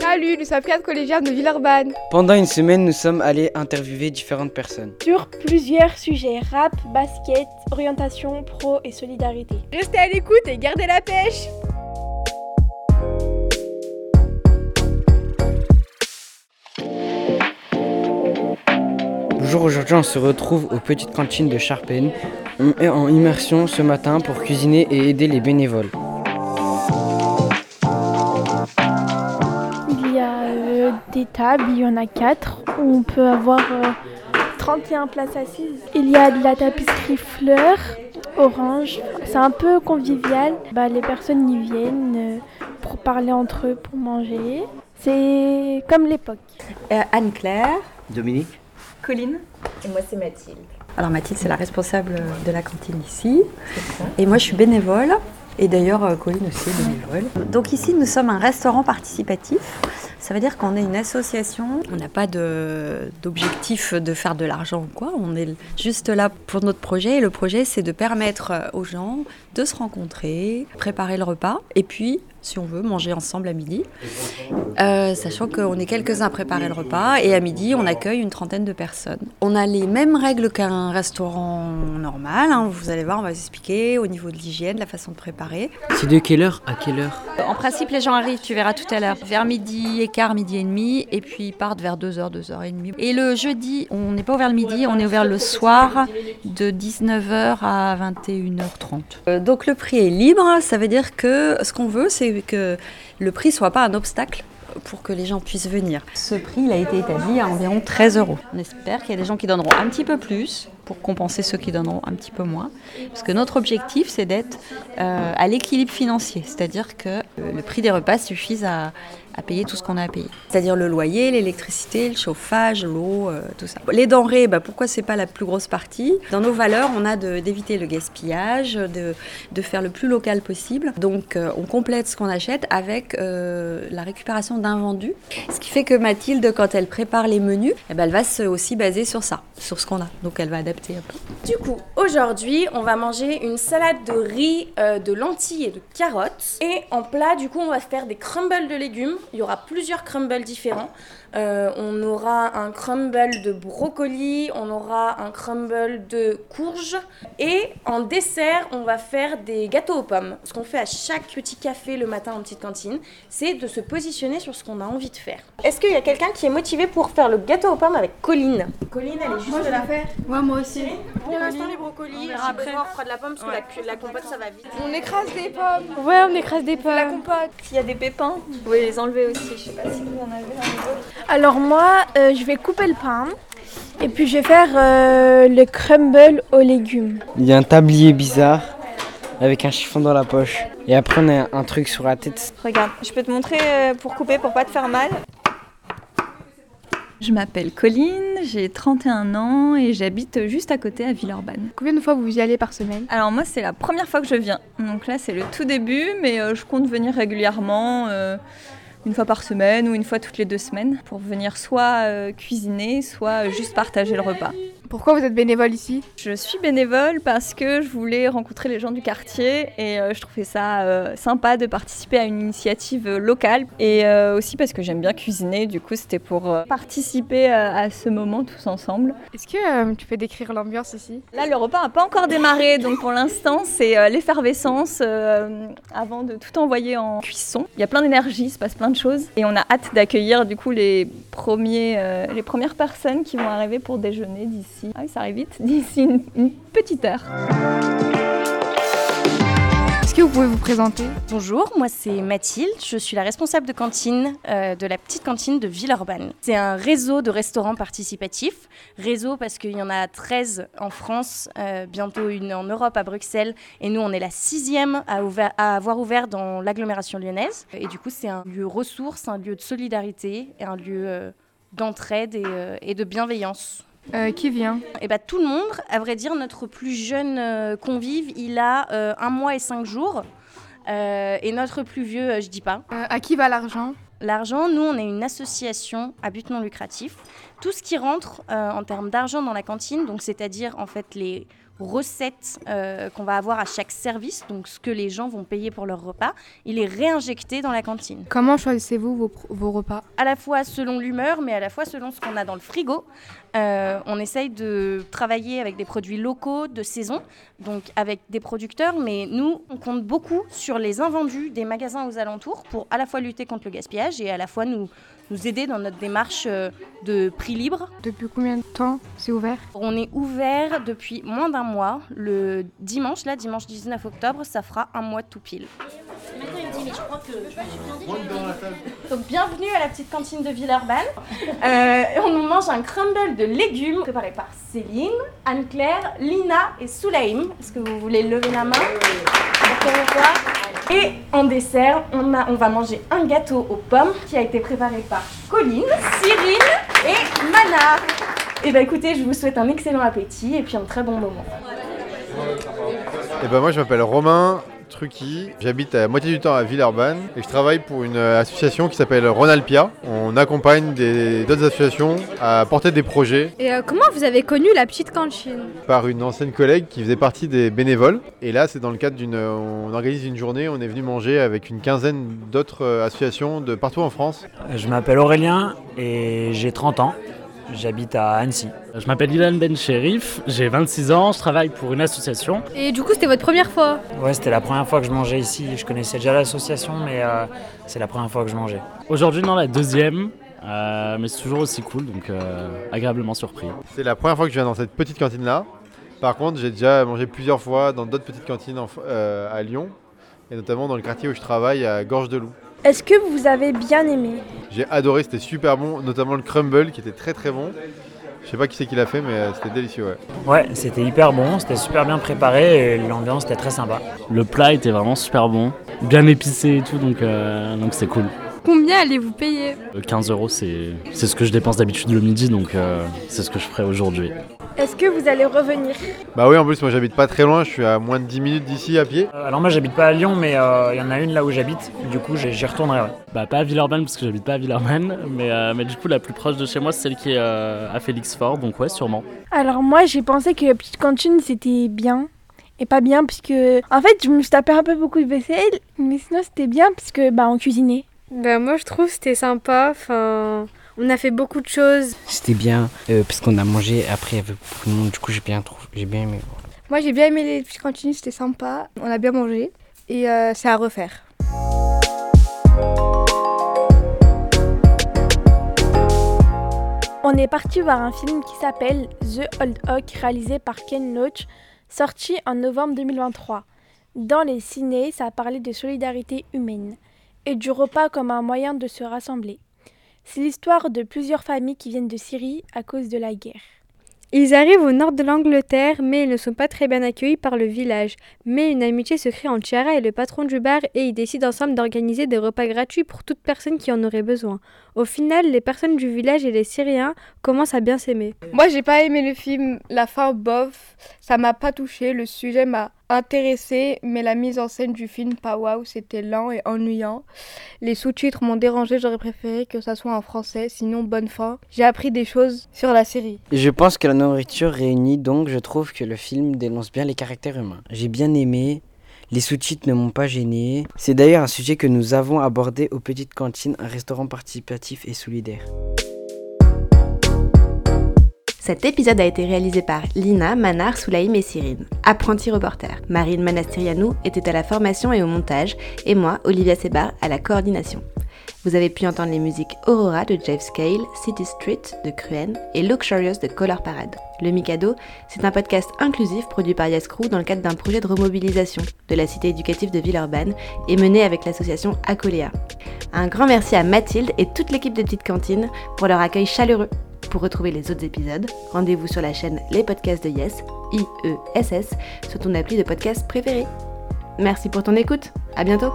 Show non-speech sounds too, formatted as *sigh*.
Salut, nous sommes quatre collégiens de Villeurbanne. Pendant une semaine, nous sommes allés interviewer différentes personnes. Sur plusieurs sujets, rap, basket, orientation, pro et solidarité. Restez à l'écoute et gardez la pêche Bonjour, aujourd'hui on se retrouve aux petites cantines de Charpennes. On est en immersion ce matin pour cuisiner et aider les bénévoles. Tables, il y en a quatre, où on peut avoir euh, 31 places assises. Il y a de la tapisserie fleurs, orange. C'est un peu convivial. Bah, les personnes y viennent euh, pour parler entre eux, pour manger. C'est comme l'époque. Euh, Anne-Claire, Dominique Colline. Et moi, c'est Mathilde. Alors Mathilde, c'est la responsable de la cantine ici. Et moi, je suis bénévole. Et d'ailleurs, euh, Colline aussi est bénévole. Donc ici, nous sommes un restaurant participatif. Ça veut dire qu'on est une association. On n'a pas d'objectif de, faire de l'argent quoi. On est juste là pour notre projet. Et le projet, c'est de permettre aux gens de se rencontrer, préparer le repas. Et puis, si on veut, manger ensemble à midi. Euh, sachant qu'on est quelques-uns à préparer le repas et à midi, on accueille une trentaine de personnes. On a les mêmes règles qu'un restaurant normal. hein. Vous allez voir, on va vous expliquer au niveau de l'hygiène, la façon de préparer. C'est de quelle heure à quelle heure? En principe, les gens arrivent, tu verras tout à l'heure, vers midi et quart, midi et demi, et puis ils partent vers 2h, 2h30. Et le jeudi, on n'est pas ouvert le midi, on est ouvert le soir de 19h à 21h30. Euh, donc le prix est libre, ça veut dire que ce qu'on veut, c'est que le prix soit pas un obstacle pour que les gens puissent venir. Ce prix, il a été établi à environ 13 euros. On espère qu'il y a des gens qui donneront un petit peu plus pour compenser ceux qui donneront un petit peu moins. Parce que notre objectif, c'est d'être euh, à l'équilibre financier, c'est-à-dire que le prix des repas suffise à, à payer tout ce qu'on a à payer. C'est-à-dire le loyer, l'électricité, le chauffage, l'eau, euh, tout ça. Les denrées, bah, pourquoi c'est pas la plus grosse partie? Dans nos valeurs, on a d'éviter le gaspillage, de, de faire le plus local possible. Donc euh, on complète ce qu'on achète avec euh, la récupération d'invendus. Ce qui fait que Mathilde, quand elle prépare les menus, eh ben, elle va se aussi baser sur ça, sur ce qu'on a. Donc elle va adapter un peu. Du coup, aujourd'hui, on va manger une salade de riz, euh, de lentilles et de carottes. Et en plat, du coup, on va faire des crumbles de légumes. Il y aura plusieurs crumbles différents. Euh, on aura un crumble de brocoli, on aura un crumble de courge. Et en dessert, on va faire des gâteaux aux pommes. Ce qu'on fait à chaque petit café le matin en petite cantine, c'est de se positionner sur ce qu'on a envie de faire. Est-ce qu'il y a quelqu'un qui est motivé pour faire le gâteau aux pommes avec Colline? Colline, elle est juste là. Ouais, moi aussi. Pour l'instant, les brocolis, j'ai besoin, on fera de la pomme parce que la, la compote, ça va vite. On écrase des pommes. Ouais, on écrase des pommes. La compote. S'il y a des pépins, vous pouvez les enlever aussi. Je sais pas si vous en avez un Alors moi, euh, je vais couper le pain. Et puis je vais faire euh, le crumble aux légumes. Il y a un tablier bizarre avec un chiffon dans la poche. Et après on a un truc sur la tête. Regarde, je peux te montrer euh, pour couper, pour pas te faire mal. Je m'appelle Colline, j'ai 31 ans et j'habite juste à côté à Villeurbanne. Combien de fois vous y allez par semaine? Alors moi c'est la première fois que je viens, donc là c'est le tout début, mais je compte venir régulièrement, euh, une fois par semaine ou une fois toutes les deux semaines, pour venir soit euh, cuisiner, soit euh, juste partager le repas. Pourquoi vous êtes bénévole ici Je suis bénévole parce que je voulais rencontrer les gens du quartier et euh, je trouvais ça euh, sympa de participer à une initiative euh, locale et aussi parce que j'aime bien cuisiner. Du coup, c'était pour participer à ce moment tous ensemble. Est-ce que tu peux décrire l'ambiance ici? Là, le repas n'a pas encore démarré, donc pour l'instant, c'est l'effervescence avant de tout envoyer en cuisson. Il y a plein d'énergie, il se passe plein de choses et on a hâte d'accueillir du coup les, premiers, les premières personnes qui vont arriver pour déjeuner d'ici. Ah oui, ça arrive vite, *laughs* d'ici une- une petite heure. Est-ce que vous pouvez vous présenter? Bonjour, moi c'est Mathilde, je suis la responsable de cantine euh, de la petite cantine de Villeurbanne. C'est un réseau de restaurants participatifs, réseau parce qu'il y en a 13 en France, euh, bientôt une en Europe à Bruxelles, et nous on est la sixième à, ouvert- à avoir ouvert dans l'agglomération lyonnaise. Et du coup c'est un lieu ressource, un lieu de solidarité, et un lieu euh, d'entraide et, euh, et de bienveillance. Euh, Qui vient Eh ben, tout le monde, à vrai dire, notre plus jeune euh, convive, il a euh, un mois et cinq jours. Et notre plus vieux, je dis pas. À qui va l'argent L'argent, nous, on est une association à but non lucratif. Tout ce qui rentre en termes d'argent dans la cantine, donc c'est-à-dire en fait les recettes euh, qu'on va avoir à chaque service, donc ce que les gens vont payer pour leur repas, il est réinjecté dans la cantine. Comment choisissez-vous vos, repas? À la fois selon l'humeur, mais à la fois selon ce qu'on a dans le frigo. Euh, on essaye de travailler avec des produits locaux de saison, donc avec des producteurs, mais nous, on compte beaucoup sur les invendus des magasins aux alentours pour à la fois lutter contre le gaspillage et à la fois nous, nous aider dans notre démarche euh, de prix libre. Depuis combien de temps c'est ouvert? On est ouvert depuis moins d'un mois. Le dimanche, là, dimanche 19 octobre, ça fera un mois tout pile. Donc bienvenue à la petite cantine de Villeurbanne. *laughs* Euh, on nous mange un crumble de légumes préparé par Céline, Anne-Claire, Lina et Soulaïm. Est-ce que vous voulez lever la main? Pour qu'on vous voit Et en dessert, on, a, on va manger un gâteau aux pommes qui a été préparé par Colline, Cyril et Mana. Et bah écoutez, je vous souhaite un excellent appétit et puis un très bon moment. Et ben moi je m'appelle Romain Trucky, j'habite à moitié du temps à Villeurbanne et je travaille pour une euh, association qui s'appelle Ronalpia. On accompagne des- d'autres associations à porter des projets Et euh, comment vous avez connu la petite cantine? Par une ancienne collègue qui faisait partie des bénévoles. Et là c'est dans le cadre d'une... On organise une journée, on est venu manger avec une quinzaine d'autres euh, associations de partout en France. Je m'appelle Aurélien et j'ai 30 ans. J'habite à Annecy. Je m'appelle Ilan Ben Sherif, j'ai 26 ans, je travaille pour une association. Et du coup, c'était votre première fois Ouais, c'était la première fois que je mangeais ici. Je connaissais déjà l'association, mais euh, c'est la première fois que je mangeais. Aujourd'hui, dans la deuxième, euh, mais c'est toujours aussi cool, donc euh, agréablement surpris. C'est la première fois que je viens dans cette petite cantine là. Par contre j'ai déjà mangé plusieurs fois dans d'autres petites cantines en- euh, à Lyon et notamment dans le quartier où je travaille à Gorge de Loup. Est-ce que vous avez bien aimé J'ai adoré, c'était super bon, notamment le crumble qui était très très bon. Je sais pas qui c'est qui l'a fait, mais euh, c'était délicieux. Ouais. Ouais, c'était hyper bon, c'était super bien préparé et l'ambiance était très sympa. Le plat était vraiment super bon, bien épicé et tout, donc euh, donc c'est cool. Combien allez-vous payer? Euh, 15 euros, c'est c'est ce que je dépense d'habitude le midi, donc euh, c'est ce que je ferai aujourd'hui. Est-ce que vous allez revenir Bah oui, en plus, moi j'habite pas très loin, je suis à moins de 10 minutes d'ici à pied. Euh, Alors moi j'habite pas à Lyon, mais euh, il y en a une là où j'habite. Du coup j'y retournerai. ouais. Bah pas à Villeurbanne parce que j'habite pas à Villeurbanne, mais, euh, mais du coup la plus proche de chez moi c'est celle qui est euh, à Félixfort, donc ouais sûrement. Alors moi j'ai pensé que la petite cantine c'était bien et pas bien parce que en fait je me suis tapé un peu beaucoup de vaisselle mais sinon c'était bien parce que bah on cuisinait. Ben moi, je trouve que c'était sympa. Enfin, on a fait beaucoup de choses. C'était bien euh, parce qu'on a mangé après avec beaucoup de monde. Du coup, j'ai bien, trouvé- j'ai bien aimé. Moi j'ai bien aimé les petites cantines, c'était sympa. On a bien mangé et euh, c'est à refaire. On est parti voir un film qui s'appelle The Old Oak réalisé par Ken Loach, sorti en novembre 2023. Dans les ciné, ça a parlé de solidarité humaine et du repas comme un moyen de se rassembler. C'est l'histoire de plusieurs familles qui viennent de Syrie à cause de la guerre. Ils arrivent au nord de l'Angleterre, mais ils ne sont pas très bien accueillis par le village. Mais une amitié se crée entre Chiara et le patron du bar et ils décident ensemble d'organiser des repas gratuits pour toute personne qui en aurait besoin. Au final, les personnes du village et les Syriens commencent à bien s'aimer. Moi j'ai pas aimé le film, la fin bof, ça m'a pas touché, le sujet m'a intéressé, mais la mise en scène du film pas waouh, c'était lent et ennuyant. Les sous-titres m'ont dérangé, j'aurais préféré que ça soit en français, sinon bonne fin. J'ai appris des choses sur la série. Je pense que la nourriture réunit, donc je trouve que le film dénonce bien les caractères humains. J'ai bien aimé. Les sous-titres ne m'ont pas gêné. C'est d'ailleurs un sujet que nous avons abordé aux Petites Cantines, un restaurant participatif et solidaire. Cet épisode a été réalisé par Lina, Manar, Soulaïm et Cyrine, apprentis reporters. Marine Manastirianou était à la formation et au montage, et moi, Olivia Sebar, à la coordination. Vous avez pu entendre les musiques Aurora de Jeff Scale, City Street de Cruen et Luxurious de Color Parade. Le Mikado, c'est un podcast inclusif produit par Yascrew dans le cadre d'un projet de remobilisation de la cité éducative de Villeurbanne et mené avec l'association Acoléa. Un grand merci à Mathilde et toute l'équipe de Petite Cantine pour leur accueil chaleureux. Pour retrouver les autres épisodes, rendez-vous sur la chaîne Les Podcasts de Yes, I-E-S-S, sur ton appli de podcast préféré. Merci pour ton écoute, à bientôt